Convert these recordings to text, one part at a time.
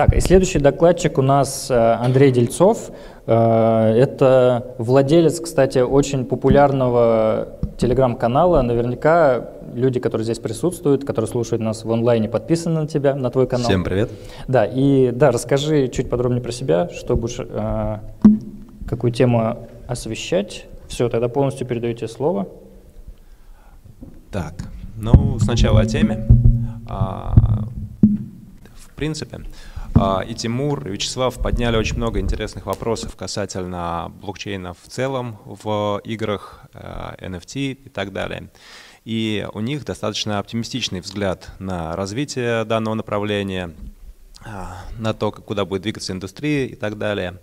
Так, и следующий докладчик у нас э, Андрей Дельцов. Э, это владелец, кстати, очень популярного телеграм-канала. Наверняка люди, которые здесь присутствуют, которые слушают нас в онлайне, подписаны на тебя, на твой канал. Всем привет. Да, и да, расскажи чуть подробнее про себя, что будешь, э, какую тему освещать. Все, тогда полностью передаю тебе слово. Так, ну сначала о теме. А, в принципе, и Тимур, и Вячеслав подняли очень много интересных вопросов касательно блокчейна в целом в играх, NFT э, и так далее. И у них достаточно оптимистичный взгляд на развитие данного направления, а, на то, куда будет двигаться индустрия и так далее.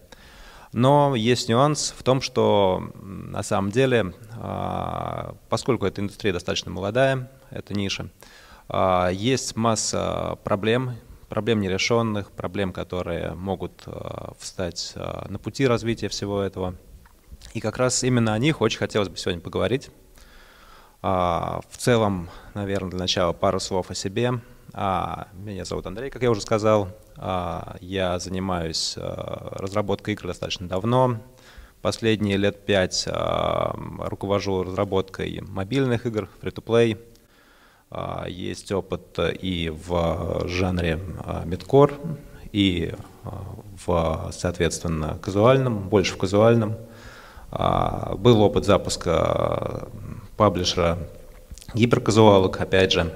Но есть нюанс в том, что на самом деле, а, поскольку эта индустрия достаточно молодая, эта ниша, есть масса проблем, проблем нерешенных, проблем, которые могут э, встать э, на пути развития всего этого. И как раз именно о них очень хотелось бы сегодня поговорить. А, в целом, наверное, для начала пару слов о себе. А, меня зовут Андрей, как я уже сказал. А, я занимаюсь э, разработкой игр достаточно давно. Последние лет пять руковожу разработкой мобильных игр, free-to-play. А, есть опыт и в жанре мидкор, и а, в, соответственно, казуальном, больше в казуальном. А, был опыт запуска паблишера гиперказуалок, опять же.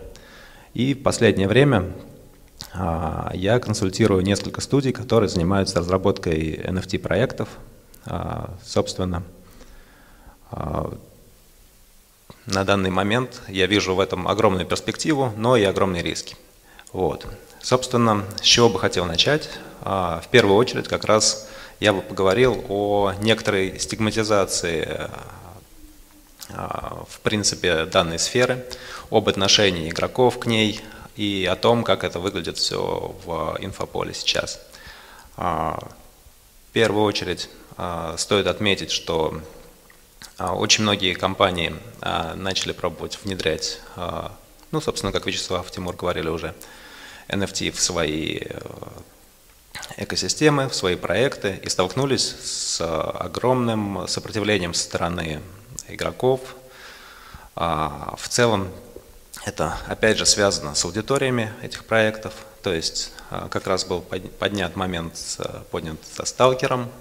И в последнее время я консультирую несколько студий, которые занимаются разработкой NFT-проектов. Собственно, на данный момент я вижу в этом огромную перспективу, но и огромные риски. Вот. Собственно, с чего бы хотел начать? А, в первую очередь как раз я бы поговорил о некоторой стигматизации а, в принципе данной сферы, об отношении игроков к ней и о том, как это выглядит все в инфополе сейчас. А, в первую очередь стоит отметить, что очень многие компании а, начали пробовать внедрять, а, ну, собственно, как Вячеслав, Тимур говорили уже, NFT в свои э, экосистемы, в свои проекты и столкнулись с огромным сопротивлением со стороны игроков. В целом это опять же связано с аудиториями этих проектов, то есть как раз был поднят момент, поднят со сталкером.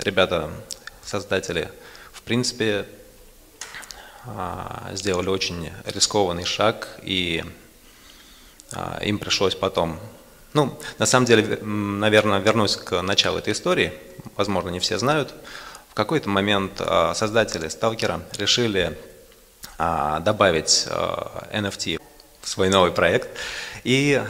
Ребята создатели, в принципе, а, сделали очень рискованный шаг, и а, им пришлось потом... Ну, на самом деле, наверное, вернусь к началу этой истории, возможно, не все знают. В какой-то момент а, создатели Сталкера решили добавить NFT в свой новый проект, и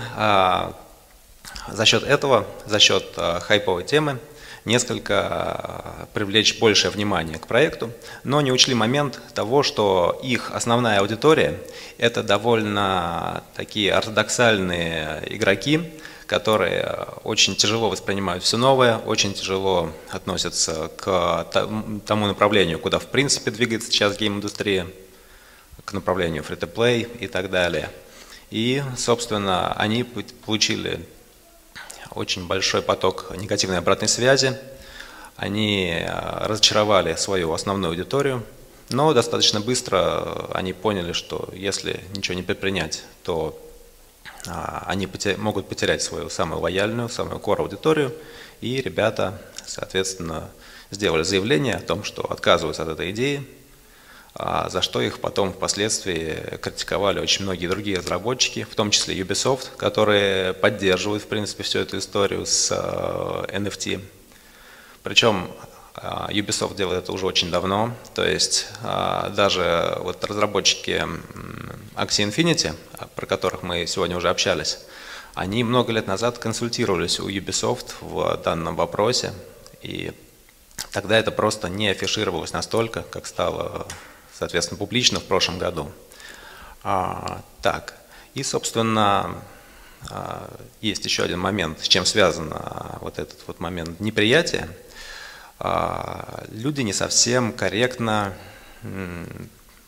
за счет этого, за счет хайповой темы, несколько э, привлечь большее внимание к проекту, но не учли момент того, что их основная аудитория – это довольно такие ортодоксальные игроки, которые очень тяжело воспринимают все новое, очень тяжело относятся к тому направлению, куда в принципе двигается сейчас гейм-индустрия, к направлению free-to-play и так далее. И, собственно, они получили очень большой поток негативной обратной связи. Они э, разочаровали свою основную аудиторию, но достаточно быстро они поняли, что если ничего не предпринять, то а, они могут потерять свою самую лояльную, самую core аудиторию, и ребята, соответственно, сделали заявление о том, что отказываются от этой идеи, за что их потом впоследствии критиковали очень многие другие разработчики, в том числе Ubisoft, которые поддерживают, в принципе, всю эту историю с NFT. Э, Причем э, Ubisoft делает это уже очень давно, то есть даже вот разработчики Axie Infinity, про которых мы сегодня уже общались, они много лет назад консультировались у Ubisoft в данном вопросе, и тогда это просто не афишировалось настолько, как стало соответственно, публично в прошлом году. А, так, и, собственно, а, есть еще один момент, с чем связан а, вот этот вот момент неприятия. А, люди не совсем корректно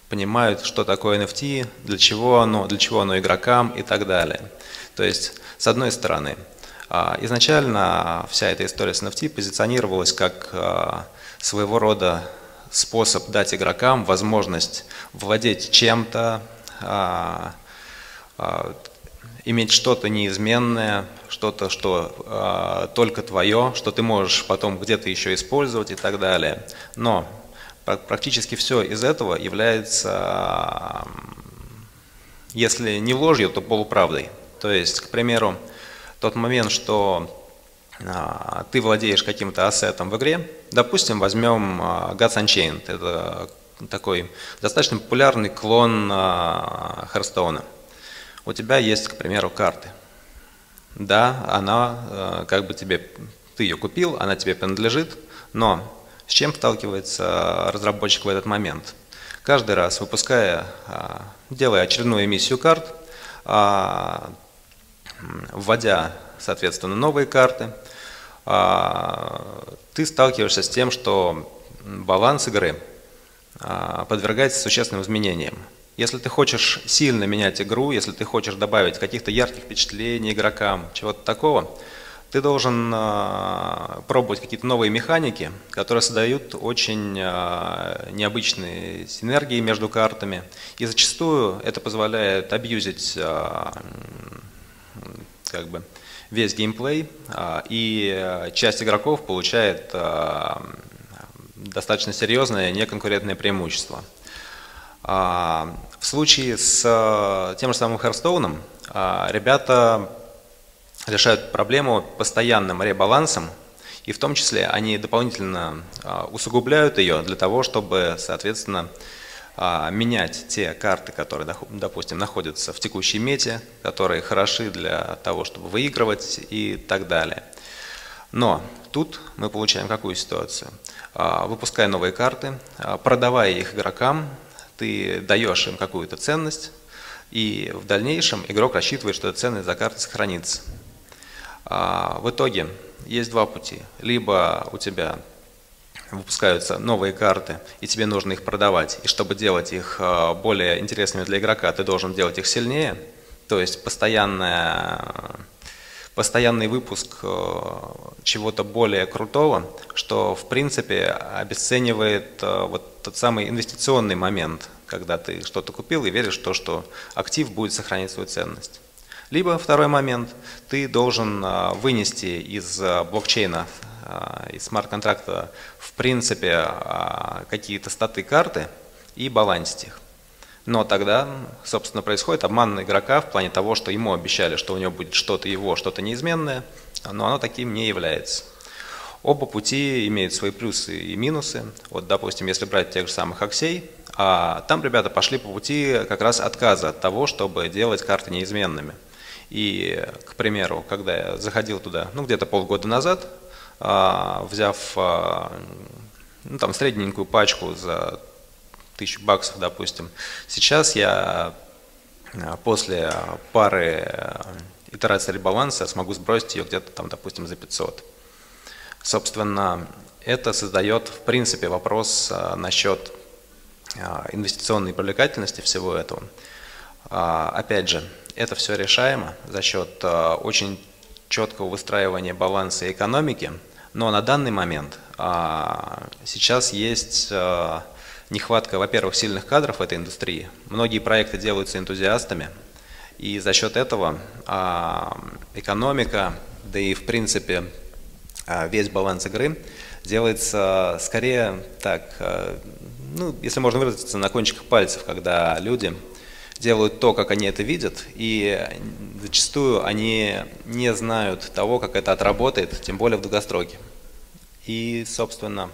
понимают, что такое NFT, для чего оно, для чего оно игрокам и так далее. То есть, с одной стороны, изначально вся эта история с NFT позиционировалась как своего рода способ дать игрокам возможность владеть чем-то, иметь что-то неизменное, что-то, что э, только твое, что ты можешь потом где-то еще использовать и так далее. Но практически все из этого является, если не ложью, то полуправдой. То есть, к примеру, тот момент, что э, ты владеешь каким-то ассетом в игре, допустим, возьмем э, Gods Unchained, это такой достаточно популярный клон Харстоуна у тебя есть, к примеру, карты. Да, она э, как бы тебе, ты ее купил, она тебе принадлежит, но с чем сталкивается разработчик в этот момент? Каждый раз, выпуская, делая очередную эмиссию карт, вводя, соответственно, новые карты, ты сталкиваешься с тем, что баланс игры подвергается существенным изменениям. Если ты хочешь сильно менять игру, если ты хочешь добавить каких-то ярких впечатлений игрокам, чего-то такого, ты должен э, пробовать какие-то новые механики, которые создают очень необычные синергии между картами. И зачастую это позволяет абьюзить как бы весь геймплей, э, и часть игроков получает э, достаточно серьезное неконкурентное преимущество. В случае с э, тем же самым Херстоуном ребята решают проблему постоянным ребалансом, и в том числе они дополнительно а, усугубляют ее для того, чтобы, соответственно, а, менять те карты, которые, допустим, находятся в текущей мете, которые хороши для того, чтобы выигрывать и так далее. Но тут мы получаем какую ситуацию? А, выпуская новые карты, продавая их игрокам, ты даешь им какую-то ценность, и в дальнейшем игрок рассчитывает, что эта ценность за картой сохранится. А, в итоге есть два пути. Либо у тебя выпускаются новые карты, и тебе нужно их продавать, и чтобы делать их а, более интересными для игрока, ты должен делать их сильнее, то есть постоянная постоянный выпуск а, чего-то более крутого, что в принципе обесценивает вот тот самый инвестиционный момент, когда ты что-то купил и веришь в то, что актив будет сохранять свою ценность. Либо второй момент, ты должен вынести из блокчейна, из смарт-контракта в принципе какие-то статы карты и балансить их. Но тогда, собственно, происходит обман игрока в плане того, что ему обещали, что у него будет что-то его, что-то неизменное, но оно таким не является. Оба пути имеют свои плюсы и минусы. Вот, допустим, если брать тех же самых аксей, а там ребята пошли по пути как раз отказа от того, чтобы делать карты неизменными. И, к примеру, когда я заходил туда, ну, где-то полгода назад, взяв а, ну, там, средненькую пачку за тысячу баксов, допустим, сейчас я а, после пары итераций ребаланса смогу сбросить ее где-то там, допустим, за 500. Собственно, это создает, в принципе, вопрос насчет инвестиционной привлекательности всего этого. Опять же, это все решаемо за счет э, очень четкого выстраивания баланса экономики, но на данный момент а, сейчас есть э, нехватка, во-первых, сильных кадров в этой индустрии. Многие проекты делаются энтузиастами, и за счет этого а, экономика, да и в принципе а, весь баланс игры делается скорее так, э, ну, если можно выразиться, на кончиках пальцев, когда люди делают то, как они это видят, и зачастую они не знают того, как это отработает, тем более в долгостроке. И, собственно,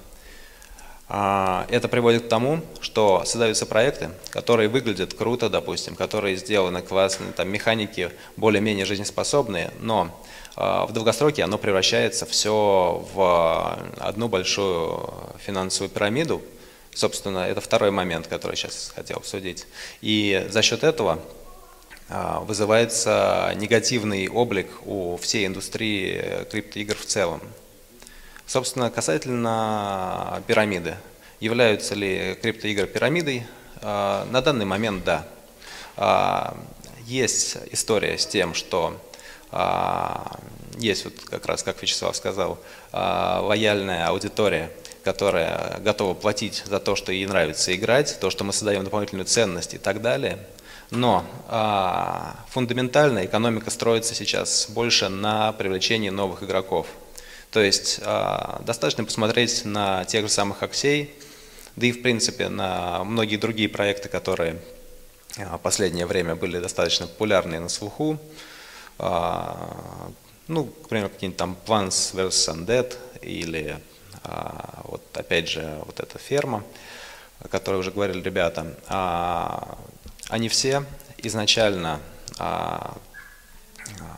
а, это приводит к тому, что создаются проекты, которые выглядят круто, допустим, которые сделаны классные, там механики более-менее жизнеспособные, но а, в долгостроке оно превращается все в одну большую финансовую пирамиду, Собственно, это второй момент, который сейчас хотел обсудить. И за счет этого а, вызывается негативный облик у всей индустрии криптоигр в целом. Собственно, касательно пирамиды. Являются ли криптоигры пирамидой? А, на данный момент да. А, есть история с тем, что есть вот как раз, как Вячеслав сказал, лояльная аудитория, которая готова платить за то, что ей нравится играть, то, что мы создаем дополнительную ценность и так далее. Но а, фундаментально экономика строится сейчас больше на привлечении новых игроков. То есть а, достаточно посмотреть на тех же самых Аксей, да и в принципе на многие другие проекты, которые а, в последнее время были достаточно популярны на слуху. А, ну, к примеру, какие-нибудь там Plants vs. Undead или а, вот опять же вот эта ферма, о которой уже говорили ребята. А, они все изначально а,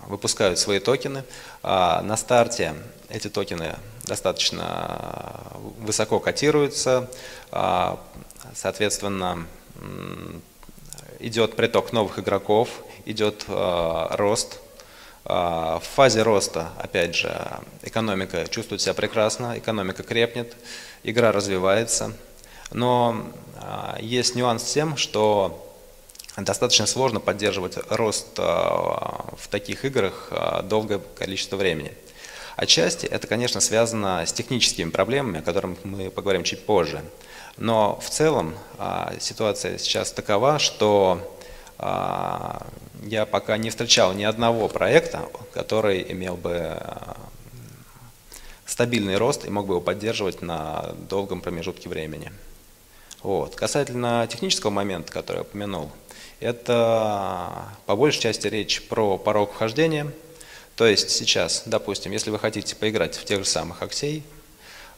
выпускают свои токены. На старте эти токены достаточно высоко котируются, соответственно, идет приток новых игроков, идет рост. В фазе роста, опять же, экономика чувствует себя прекрасно, экономика крепнет, игра развивается. Но есть нюанс с тем, что достаточно сложно поддерживать рост а, в таких играх а, долгое количество времени. Отчасти это, конечно, связано с техническими проблемами, о которых мы поговорим чуть позже. Но в целом а, ситуация сейчас такова, что я пока не встречал ни одного проекта, который имел бы стабильный рост и мог бы его поддерживать на долгом промежутке времени. Вот. Касательно технического момента, который я упомянул, это по большей части речь про порог вхождения. То есть сейчас, допустим, если вы хотите поиграть в тех же самых Аксей,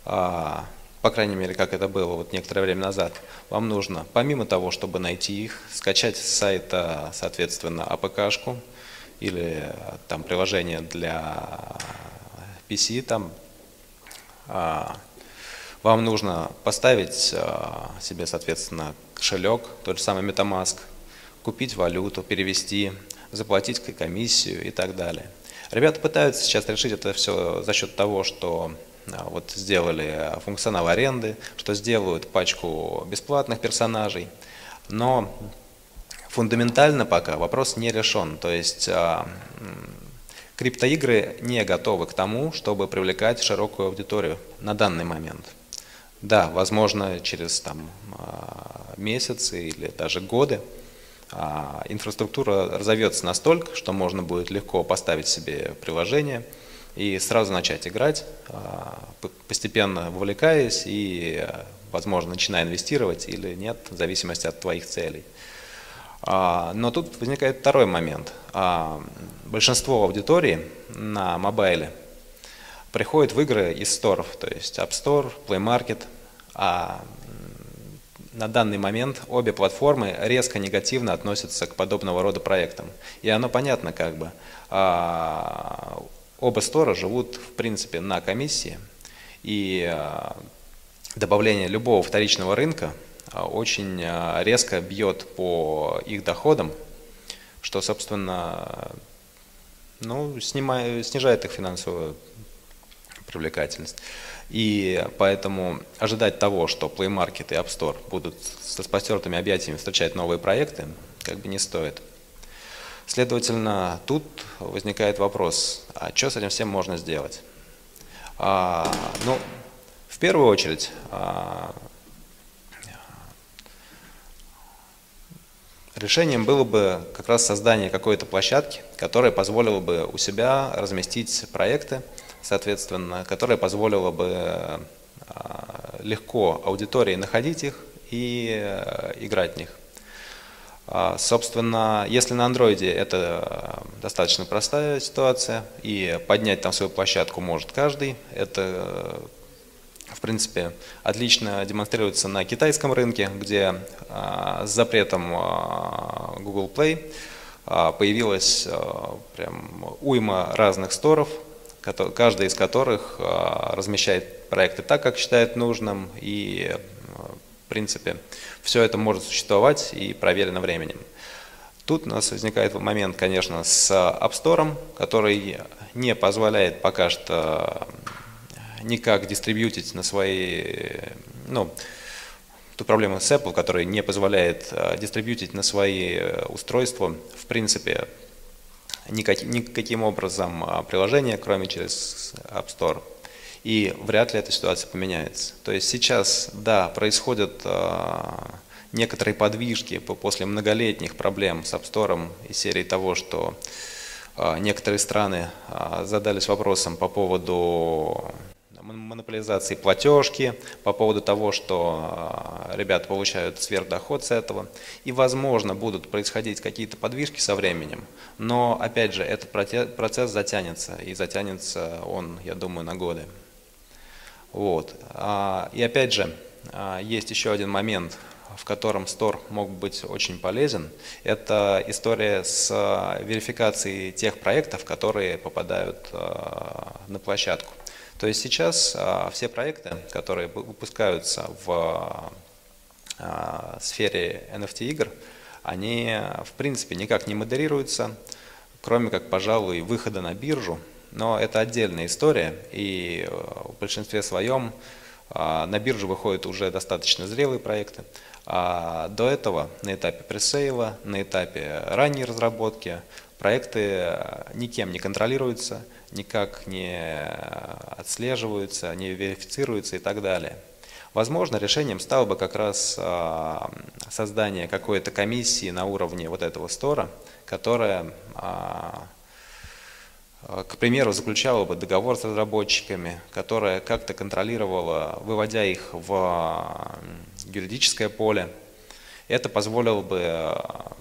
а, по крайней мере, как это было вот некоторое время назад, вам нужно, помимо того, чтобы найти их, скачать с сайта, соответственно, АПК-шку или там приложение для PC, там а, вам нужно поставить а, себе, соответственно, кошелек, тот же самый MetaMask, купить валюту, перевести, заплатить комиссию и так далее. Ребята пытаются сейчас решить это все за счет того, что а, вот сделали функционал аренды, что сделают пачку бесплатных персонажей, но фундаментально пока вопрос не решен. То есть а, криптоигры не готовы к тому, чтобы привлекать широкую аудиторию на данный момент. Да, возможно, через там, а, месяцы или даже годы а инфраструктура разовьется настолько, что можно будет легко поставить себе приложение и сразу начать играть, а, постепенно вовлекаясь и, возможно, начиная инвестировать или нет, в зависимости от твоих целей. А, но тут возникает второй момент. Большинство аудитории на мобайле приходит в игры из сторов, то есть App Store, Play Market, а на данный момент обе платформы резко негативно относятся к подобного рода проектам. И оно понятно как бы. А, оба стора живут в принципе на комиссии, и а, добавление любого вторичного рынка а, очень резко бьет по их доходам, что, собственно, ну, снимает, снижает их финансовую привлекательность. И поэтому ожидать того, что Play Market и App Store будут с распостертыми объятиями встречать новые проекты, как бы не стоит. Следовательно, тут возникает вопрос, а что с этим всем можно сделать? А, ну, в первую очередь, а, решением было бы как раз создание какой-то площадки, которая позволила бы у себя разместить проекты, соответственно, которая позволила бы а, легко аудитории находить их и э, играть в них. А, собственно, если на андроиде это достаточно простая ситуация, и поднять там свою площадку может каждый, это в принципе, отлично демонстрируется на китайском рынке, где а, с запретом Google Play появилась прям уйма разных сторов, каждый из которых размещает проекты так, как считает нужным, и, принципе, все это может существовать и проверено временем. Тут у нас возникает момент, конечно, с App Store, который не позволяет пока что никак дистрибьютить на свои, ну, ту проблему с Apple, который не позволяет а, дистрибьютить на свои устройства, в принципе, никаким, никаким образом приложение, кроме через App Store. И вряд ли эта ситуация поменяется. То есть сейчас, да, происходят некоторые подвижки после многолетних проблем с App Store из серии того, что некоторые страны задались вопросом по поводу монополизации платежки, по поводу того, что ребята получают сверхдоход с этого. И, возможно, будут происходить какие-то подвижки со временем, но, опять же, этот процесс затянется, и затянется он, я думаю, на годы. Вот. И опять же, есть еще один момент, в котором Store мог быть очень полезен, это история с верификацией тех проектов, которые попадают на площадку. То есть сейчас а, все проекты, которые выпускаются в а, сфере NFT игр, они в принципе никак не модерируются, кроме как, пожалуй, выхода на биржу. Но это отдельная история, и э, в большинстве своем а, на биржу выходят уже достаточно зрелые проекты. А до этого на этапе пресейла, на этапе ранней разработки проекты э, никем не контролируются, никак не отслеживаются, не верифицируются и так далее. Возможно, решением стало бы как раз а, создание какой-то комиссии на уровне вот этого стора, которая, а, к примеру, заключала бы договор с разработчиками, которая как-то контролировала, выводя их в юридическое поле. Это позволило бы а,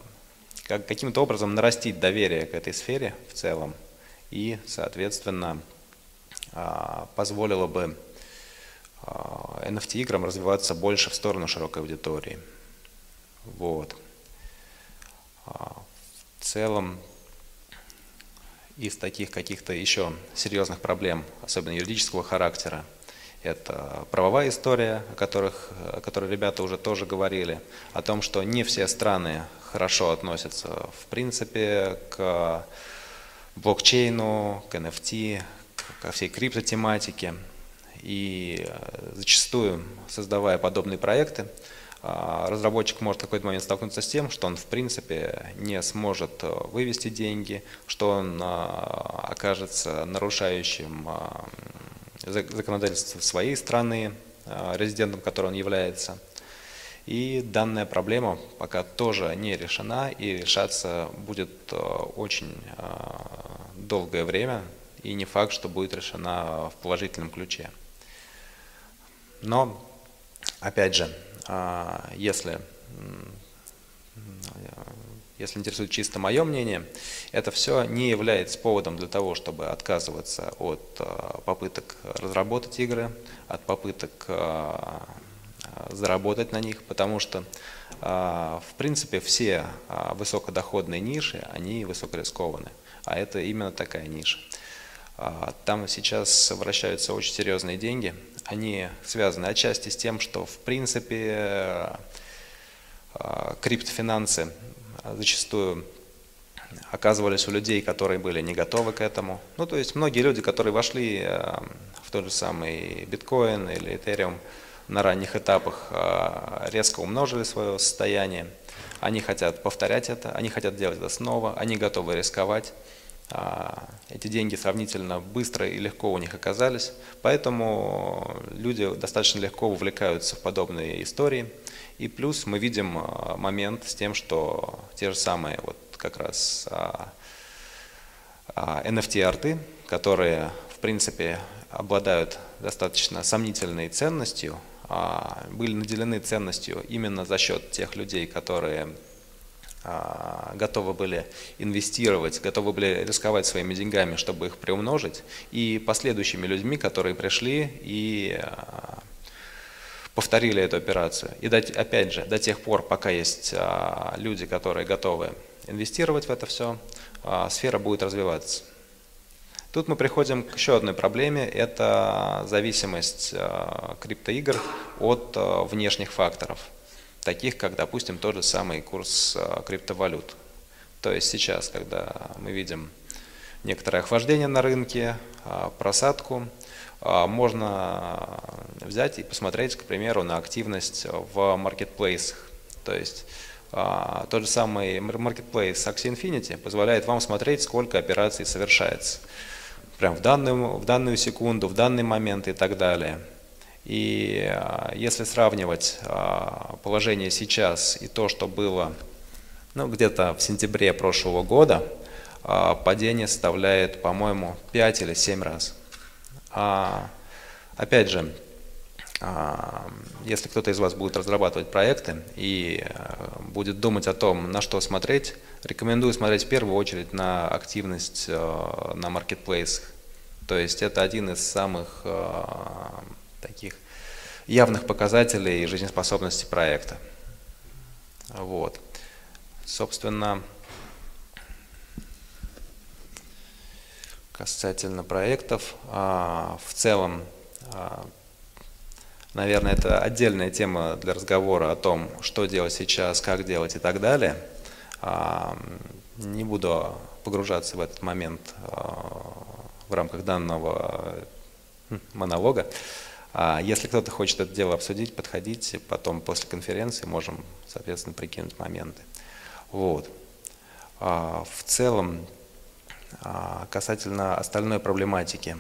каким-то образом нарастить доверие к этой сфере в целом и, соответственно, а, позволило бы NFT-играм развиваться больше в сторону широкой аудитории. Вот. В целом, из таких каких-то еще серьезных проблем, особенно юридического характера, это правовая история, о, которых, о которой ребята уже тоже говорили, о том, что не все страны хорошо относятся в принципе к блокчейну, к NFT, ко всей криптотематике. И э, зачастую, создавая подобные проекты, разработчик может в какой-то момент столкнуться с тем, что он в принципе не сможет э, вывести деньги, что он окажется нарушающим законодательство своей страны, резидентом которой он является. И данная проблема пока тоже не решена и решаться будет очень долгое время, и не факт, что будет решена в положительном ключе. Но, опять же, а, если, если интересует чисто мое мнение, это все не является поводом для того, чтобы отказываться от а, попыток разработать игры, от попыток а, заработать на них, потому что, в принципе, все высокодоходные ниши, они высокорискованные а это именно такая ниша. А, там сейчас вращаются очень серьезные деньги. Они связаны отчасти с тем, что в принципе а, криптофинансы зачастую оказывались у людей, которые были не готовы к этому. Ну, то есть многие люди, которые вошли а, в тот же самый биткоин или этериум на ранних этапах, резко умножили свое состояние. Они хотят повторять это, они хотят делать это снова, они готовы рисковать. А, эти деньги сравнительно быстро и легко у них оказались, поэтому люди достаточно легко увлекаются в подобные истории. И плюс мы видим а, момент с тем, что те же самые вот как раз NFT-арты, которые в принципе обладают достаточно сомнительной ценностью, а, были наделены ценностью именно за счет тех людей, которые а, готовы были инвестировать, готовы были рисковать своими деньгами, чтобы их приумножить, и последующими людьми, которые пришли и а, повторили эту операцию. И опять же, до тех пор, пока есть а, люди, которые готовы инвестировать в это все, сфера будет развиваться. Тут мы приходим к еще одной проблеме, это зависимость криптоигр от внешних факторов таких как, допустим, тот же самый курс а, криптовалют. То есть сейчас, когда мы видим некоторое охлаждение на рынке, а, просадку, а, можно взять и посмотреть, к примеру, на активность в маркетплейсах. То есть тот же самый Marketplace Axie Infinity позволяет вам смотреть, сколько операций совершается. Прям в данную, в данную секунду, в данный момент и так далее. И а, если сравнивать а, положение сейчас и то, что было ну, где-то в сентябре прошлого года, а, падение составляет, по-моему, 5 или 7 раз. Опять же, если кто-то из вас будет разрабатывать проекты и будет думать о том, на что смотреть, рекомендую смотреть в первую очередь на активность на маркетплейсах. То есть это один из самых таких явных показателей жизнеспособности проекта. Вот. Собственно, касательно проектов, а, в целом, а, наверное, это отдельная тема для разговора о том, что делать сейчас, как делать и так далее. А, не буду погружаться в этот момент в рамках данного монолога. А если кто-то хочет это дело обсудить, подходите, потом после конференции можем, соответственно, прикинуть моменты. Вот. А в целом, а, касательно остальной проблематики,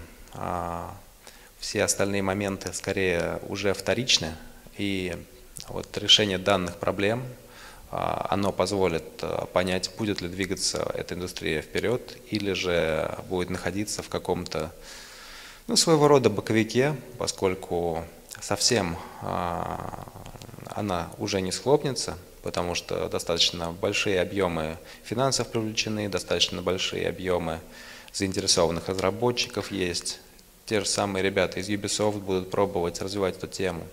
все остальные моменты скорее уже вторичны, и вот решение данных проблем, оно позволит понять, будет ли двигаться эта индустрия вперед, или же будет находиться в каком-то ну, своего рода боковике, поскольку совсем а, она уже не схлопнется, потому что достаточно большие объемы финансов привлечены, достаточно большие объемы заинтересованных разработчиков есть. Те же самые ребята из Ubisoft будут пробовать развивать эту тему.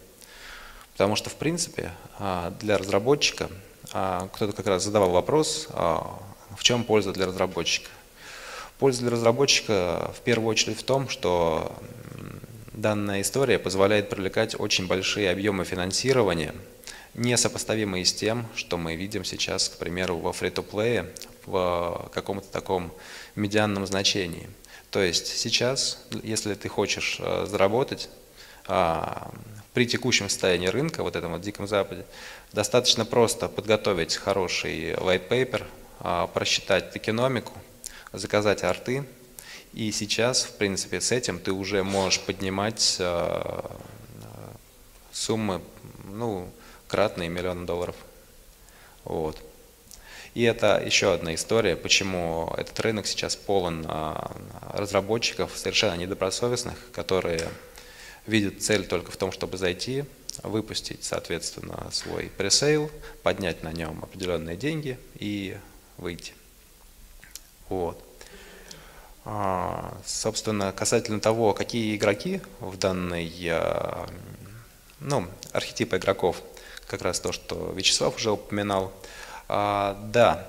Потому что, в принципе, а, для разработчика, а, кто-то как раз задавал вопрос, а, в чем польза для разработчика. Польза для разработчика в первую очередь в том, что данная история позволяет привлекать очень большие объемы финансирования, несопоставимые с тем, что мы видим сейчас, к примеру, во фри-то-плее, в каком-то таком медианном значении. То есть сейчас, если ты хочешь э, заработать, а, при текущем состоянии рынка, вот этом вот диком западе, достаточно просто подготовить хороший white paper, а, просчитать экономику, заказать арты, и сейчас, в принципе, с этим ты уже можешь поднимать э, суммы, ну, кратные миллиона долларов. Вот. И это еще одна история, почему этот рынок сейчас полон э, разработчиков совершенно недобросовестных, которые видят цель только в том, чтобы зайти, выпустить, соответственно, свой пресейл, поднять на нем определенные деньги и выйти. Вот. А, собственно, касательно того, какие игроки в данной, а, ну, архетип игроков, как раз то, что Вячеслав уже упоминал. А, да,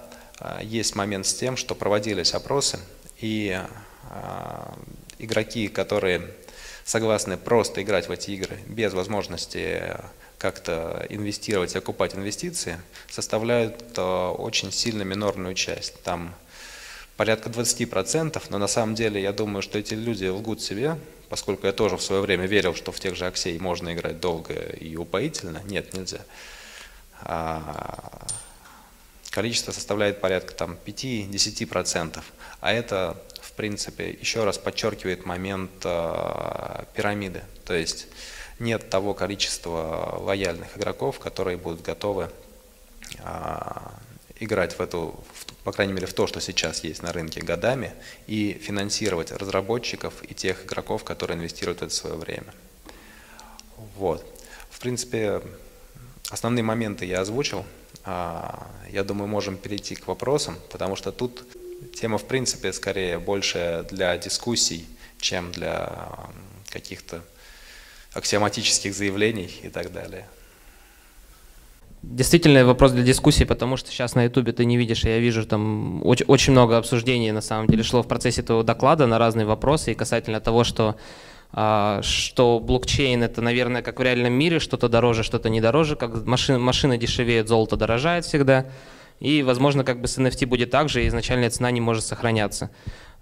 есть момент с тем, что проводились опросы, и игроки, которые согласны просто играть в эти игры без возможности как-то инвестировать и окупать инвестиции, составляют очень сильно минорную часть. Там порядка 20%, но на самом деле я думаю, что эти люди лгут себе, поскольку я тоже в свое время верил, что в тех же Аксей можно играть долго и упоительно. Нет, нельзя. А количество составляет порядка там, 5-10%. А это, в принципе, еще раз подчеркивает момент а, пирамиды. То есть нет того количества лояльных игроков, которые будут готовы а, играть в эту, по крайней мере, в то, что сейчас есть на рынке годами, и финансировать разработчиков и тех игроков, которые инвестируют в это свое время. Вот. В принципе, основные моменты я озвучил. А, я думаю, можем перейти к вопросам, потому что тут тема, в принципе, скорее больше для дискуссий, чем для каких-то аксиоматических заявлений и так далее. Действительно вопрос для дискуссии, потому что сейчас на Ютубе ты не видишь, я вижу там очень, очень много обсуждений на самом деле шло в процессе твоего доклада на разные вопросы и касательно того, что а, что блокчейн это, наверное, как в реальном мире, что-то дороже, что-то не дороже, как машина, машина дешевеет, золото дорожает всегда. И, возможно, как бы с NFT будет так же, и изначальная цена не может сохраняться.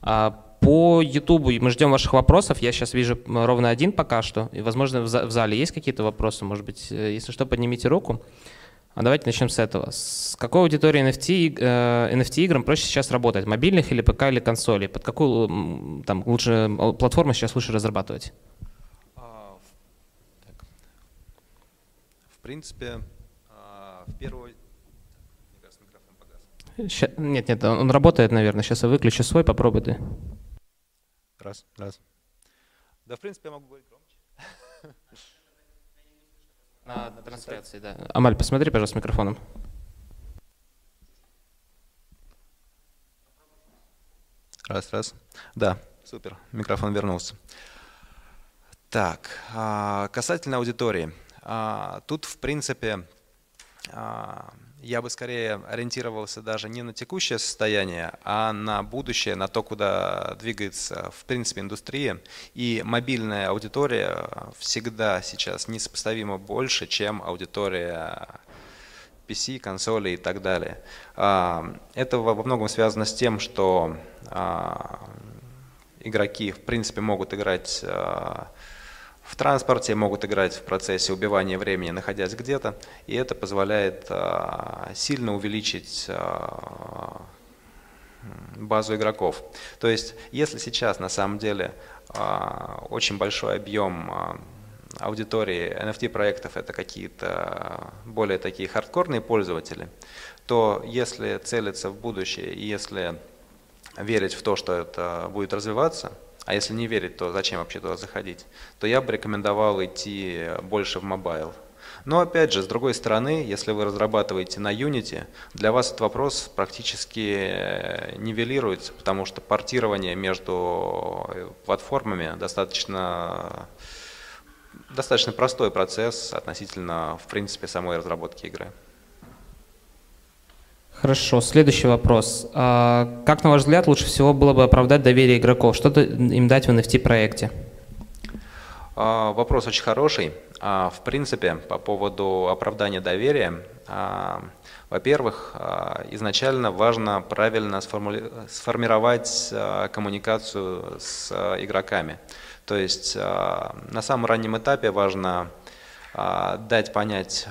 А, по YouTube мы ждем ваших вопросов. Я сейчас вижу ровно один пока что. И, возможно, в зале есть какие-то вопросы. Может быть, э, если что, поднимите руку. А давайте начнем с этого. С какой аудиторией NFT, э, NFT играм проще сейчас работать? Мобильных или ПК или консолей? Под какую там лучше платформу сейчас лучше разрабатывать? А, в принципе, а, в первую Ща... Нет, нет, он работает, наверное. Сейчас я выключу свой, попробуй ты. Раз, раз. Да, в принципе, я могу говорить. На, на трансляции, да. Амаль, посмотри, пожалуйста, с микрофоном. Раз, раз. Да, супер, микрофон вернулся. Так, а, касательно аудитории. А, тут, в принципе, а, я бы скорее ориентировался даже не на текущее состояние, а на будущее, на то, куда двигается в принципе индустрия. И мобильная аудитория всегда сейчас несопоставимо больше, чем аудитория PC, консоли и так далее. А, это во многом связано с тем, что а, игроки в принципе могут играть а, в транспорте, могут играть в процессе убивания времени, находясь где-то, и это позволяет а, сильно увеличить а, базу игроков. То есть, если сейчас на самом деле а, очень большой объем аудитории NFT проектов это какие-то более такие хардкорные пользователи, то если целиться в будущее и если верить в то, что это будет развиваться, а если не верить, то зачем вообще туда заходить, то я бы рекомендовал идти больше в mobile. Но опять же, с другой стороны, если вы разрабатываете на Unity, для вас этот вопрос практически э, нивелируется, потому что портирование между э, платформами достаточно, достаточно простой процесс относительно, в принципе, самой разработки игры. Хорошо, следующий вопрос. А, как, на ваш взгляд, лучше всего было бы оправдать доверие игроков? Что им дать в NFT-проекте? А, вопрос очень хороший. А, в принципе, по поводу оправдания доверия, во-первых, изначально важно правильно сформировать коммуникацию с игроками. То есть на самом раннем этапе важно дать понять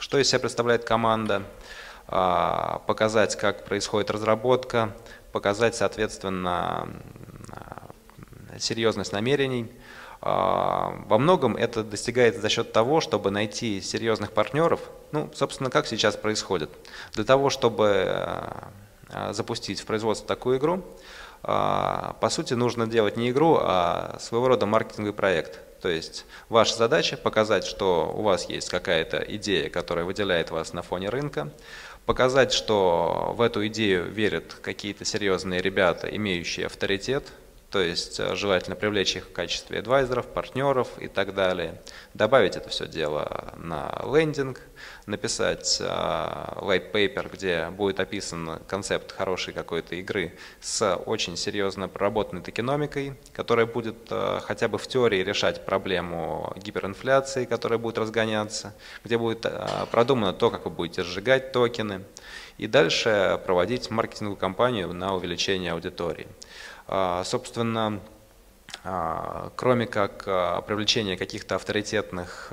что из себя представляет команда, а, показать, как происходит разработка, показать, соответственно, серьезность намерений. А, во многом это достигается за счет того, чтобы найти серьезных партнеров, ну, собственно, как сейчас происходит. Для того, чтобы а, запустить в производство такую игру, по сути, нужно делать не игру, а своего рода маркетинговый проект – то есть ваша задача показать, что у вас есть какая-то идея, которая выделяет вас на фоне рынка, показать, что в эту идею верят какие-то серьезные ребята, имеющие авторитет, то есть э, желательно привлечь их в качестве адвайзеров, партнеров и так далее. Добавить это все дело на лендинг, написать э, white paper, где будет описан концепт хорошей какой-то игры с очень серьезно проработанной токеномикой, которая будет э, хотя бы в теории решать проблему гиперинфляции, которая будет разгоняться, где будет продумано то, как вы будете сжигать токены, и дальше проводить маркетинговую кампанию на увеличение аудитории. А, собственно, а, кроме как а, привлечения каких-то авторитетных,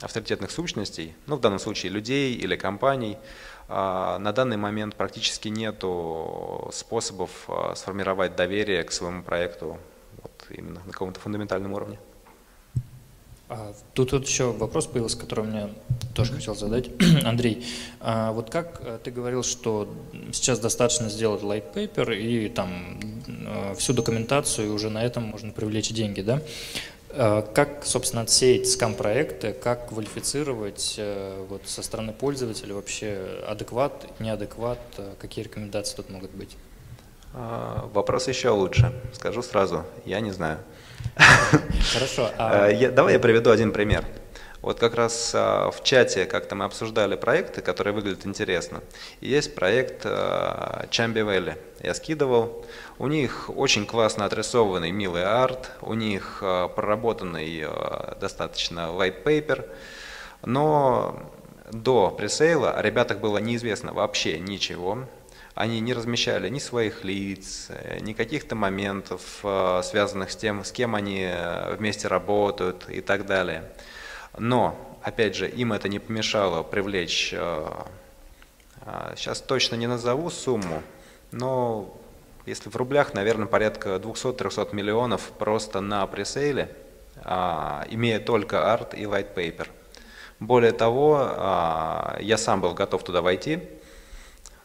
авторитетных сущностей, ну в данном случае людей или компаний, на данный момент практически нет способов сформировать доверие к своему проекту вот именно на каком-то фундаментальном уровне. А, тут вот еще вопрос появился, который мне тоже хотел задать. Андрей, а вот как э, ты говорил, что сейчас достаточно сделать light paper и там э, всю документацию, и уже на этом можно привлечь деньги, да? А как, собственно, отсеять скам-проекты, как квалифицировать э, вот, со стороны пользователя вообще адекват, неадекват, какие рекомендации тут могут быть? Вопрос еще лучше. Скажу сразу, я не знаю. Хорошо. А... Э, давай я приведу один пример. Вот как раз а, в чате как-то мы обсуждали проекты, которые выглядят интересно. Есть проект а, Chambi. Я скидывал. У них очень классно отрисованный милый арт, у них а, проработанный достаточно white paper, но до пресейла о ребятах было неизвестно вообще ничего. Они не размещали ни своих лиц, э, ни каких-то моментов, э, связанных с тем, с кем они э, вместе работают и так далее. Но, опять же, им это не помешало привлечь, сейчас точно не назову сумму, но если в рублях, наверное, порядка 200-300 миллионов просто на пресейле, имея только арт и white paper. Более того, я сам был готов туда войти,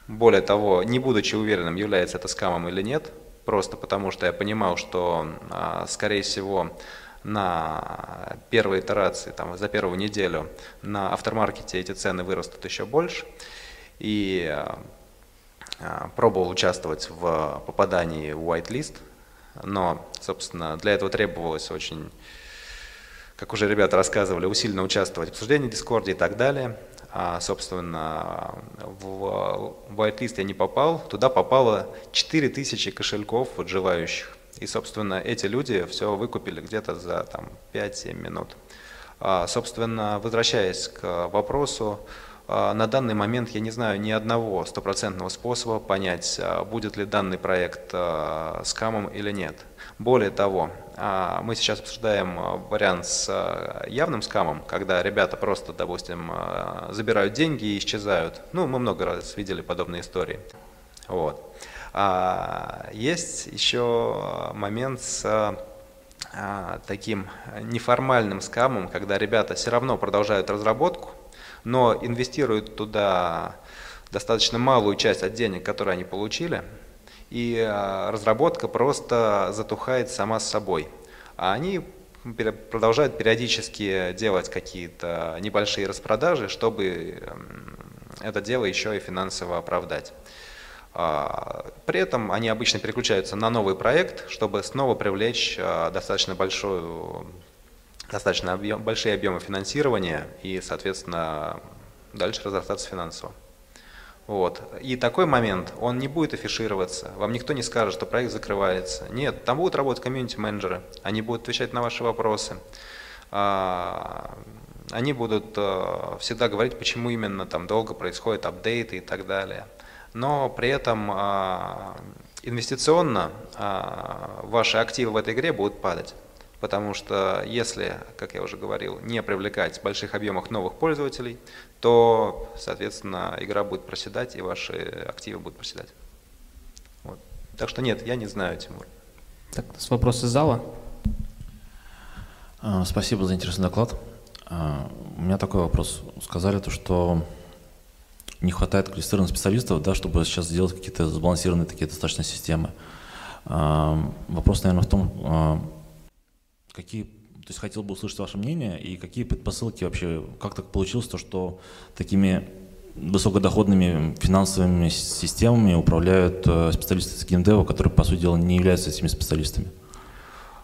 более того, не будучи уверенным, является это скамом или нет, просто потому что я понимал, что, а, скорее всего, на первой итерации, там, за первую неделю на автомаркете эти цены вырастут еще больше. И а, а, пробовал участвовать в попадании в whitelist, но, собственно, для этого требовалось очень, как уже ребята рассказывали, усиленно участвовать в обсуждении Дискорде и так далее. А, собственно, в whitelist я не попал, туда попало 4000 кошельков вот, желающих. И, собственно, эти люди все выкупили где-то за там, 5-7 минут. А, собственно, возвращаясь к вопросу, а, на данный момент я не знаю ни одного стопроцентного способа понять, будет ли данный проект скамом или нет. Более того, а, мы сейчас обсуждаем а, вариант с а, явным скамом, когда ребята просто, допустим, забирают деньги и исчезают. Ну, мы много раз видели подобные истории. Вот. Есть еще момент с таким неформальным скамом, когда ребята все равно продолжают разработку, но инвестируют туда достаточно малую часть от денег, которые они получили, и а, разработка просто затухает сама с собой. А они продолжают периодически делать какие-то небольшие распродажи, чтобы это дело еще и финансово оправдать. А, при этом они обычно переключаются на новый проект, чтобы снова привлечь а, достаточно большую достаточно объем, большие объемы финансирования и, соответственно, дальше разрастаться финансово. Вот. И такой момент, он не будет афишироваться, вам никто не скажет, что проект закрывается. Нет, там будут работать комьюнити-менеджеры, они будут отвечать на ваши вопросы. А, они будут э, всегда говорить, почему именно там долго происходят апдейты и так далее. Но при этом а, инвестиционно а, ваши активы в этой игре будут падать. Потому что если, как я уже говорил, не привлекать в больших объемах новых пользователей, то, соответственно, игра будет проседать и ваши активы будут проседать. Вот. Так что нет, я не знаю, Тимур. Так, с вопроса из зала. А, спасибо за интересный доклад. А, у меня такой вопрос. Сказали то, что не хватает квалифицированных специалистов, да, чтобы сейчас сделать какие-то сбалансированные такие достаточно системы. А, вопрос, наверное, в том, Какие, то есть хотел бы услышать ваше мнение и какие предпосылки вообще, как так получилось, то, что такими высокодоходными финансовыми системами управляют э, специалисты из геймдева, которые, по сути дела, не являются этими специалистами?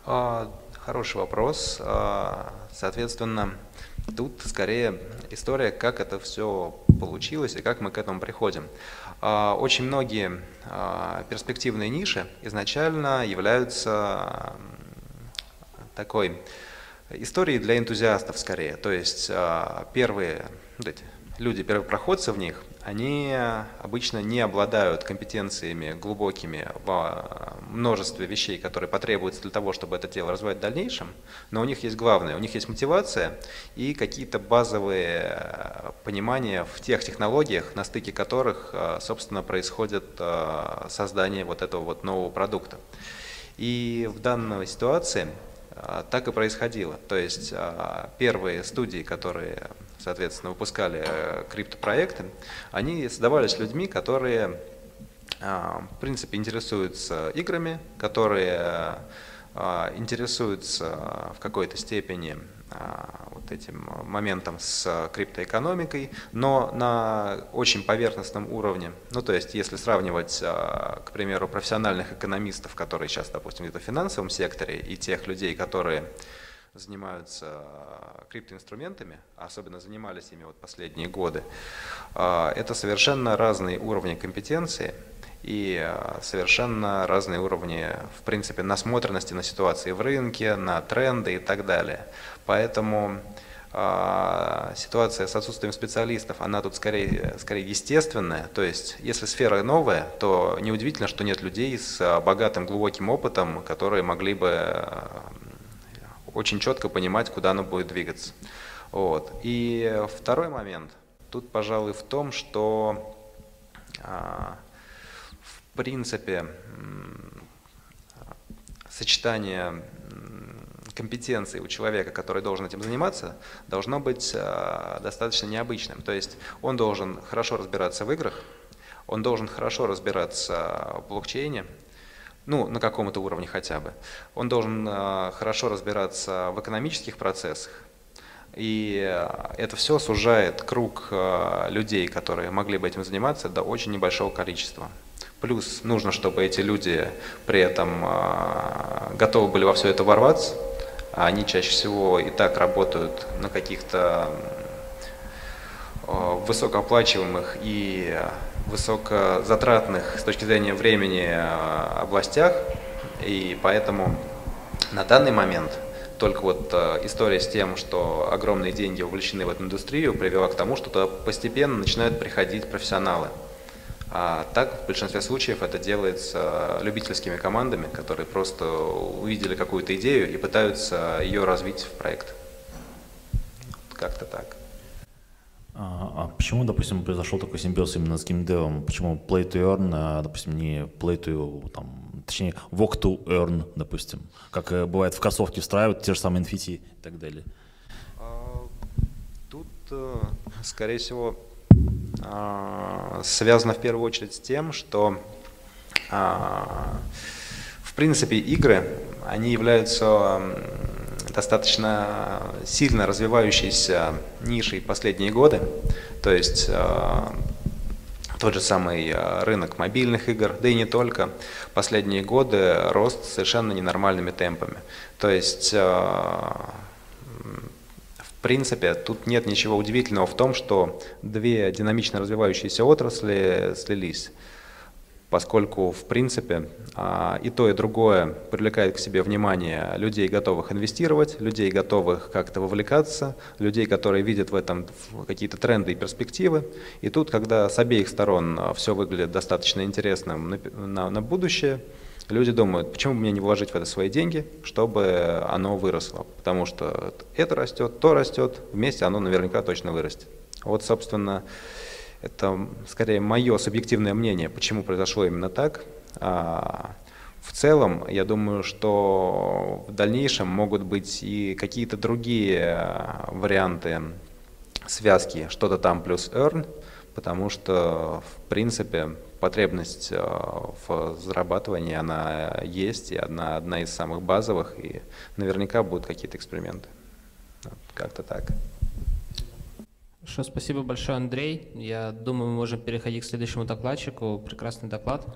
А, хороший вопрос. А, соответственно, тут скорее история, как это все получилось и как мы к этому приходим. А, очень многие перспективные ниши изначально являются такой истории для энтузиастов скорее. То есть а, первые вот эти люди, первопроходцы в них, они обычно не обладают компетенциями глубокими в множестве вещей, которые потребуются для того, чтобы это дело развивать в дальнейшем, но у них есть главное, у них есть мотивация и какие-то базовые э, понимания в тех технологиях, на стыке которых, э, собственно, происходит создание вот этого вот нового продукта. И в данной ситуации а, так и происходило. То есть а, первые студии, которые, соответственно, выпускали э, криптопроекты, они создавались людьми, которые, а, в принципе, интересуются играми, которые интересуются в какой-то степени а, вот этим моментом с криптоэкономикой, но на очень поверхностном уровне. Ну, то есть, если сравнивать, а, к примеру, профессиональных экономистов, которые сейчас, допустим, где-то в финансовом секторе, и тех людей, которые занимаются а, криптоинструментами, особенно занимались ими вот последние годы, это совершенно разные уровни компетенции, и совершенно разные уровни, в принципе, насмотренности на ситуации в рынке, на тренды и так далее. Поэтому э, ситуация с отсутствием специалистов, она тут скорее, скорее естественная. То есть, если сфера новая, то неудивительно, что нет людей с а, богатым, глубоким опытом, которые могли бы очень четко понимать, куда она будет двигаться. Вот. И второй момент тут, пожалуй, в том, что а, принципе сочетание компетенций у человека, который должен этим заниматься, должно быть а, достаточно необычным. То есть он должен хорошо разбираться в играх, он должен хорошо разбираться в блокчейне, ну, на каком-то уровне хотя бы. Он должен а, хорошо разбираться в экономических процессах. И а, это все сужает круг людей, которые могли бы этим заниматься, до очень небольшого количества. Плюс нужно, чтобы эти люди при этом готовы были во все это ворваться, а они чаще всего и так работают на каких-то высокооплачиваемых и высокозатратных с точки зрения времени областях, и поэтому на данный момент только вот история с тем, что огромные деньги увлечены в эту индустрию, привела к тому, что туда постепенно начинают приходить профессионалы. А так, в большинстве случаев это делается любительскими командами, которые просто увидели какую-то идею и пытаются ее развить в проект. Как-то так. А, а почему, допустим, произошел такой симбиоз именно с геймдевом? Почему play to earn, а, допустим, не play to, там, точнее, walk to earn, допустим, как э, бывает в кроссовке встраивают те же самые NFT и так далее? А, тут, э, скорее всего, связано в первую очередь с тем, что а, в принципе игры, они являются достаточно сильно развивающейся нишей последние годы. То есть а, тот же самый рынок мобильных игр, да и не только, последние годы рост совершенно ненормальными темпами. То есть принципе, тут нет ничего удивительного в том, что две динамично развивающиеся отрасли слились, поскольку, в принципе, а, и то, и другое привлекает к себе внимание людей, готовых инвестировать, людей, готовых как-то вовлекаться, людей, которые видят в этом какие-то тренды и перспективы. И тут, когда с обеих сторон а, все выглядит достаточно интересным на, на, на будущее, Люди думают, почему бы мне не вложить в это свои деньги, чтобы оно выросло. Потому что это растет, то растет, вместе оно наверняка точно вырастет. Вот, собственно, это скорее мое субъективное мнение, почему произошло именно так. А в целом, я думаю, что в дальнейшем могут быть и какие-то другие варианты связки, что-то там плюс earn, потому что, в принципе, потребность э, в зарабатывании, она есть, и одна, одна из самых базовых, и наверняка будут какие-то эксперименты. Как-то так. Хорошо, спасибо большое, Андрей. Я думаю, мы можем переходить к следующему докладчику. Прекрасный доклад.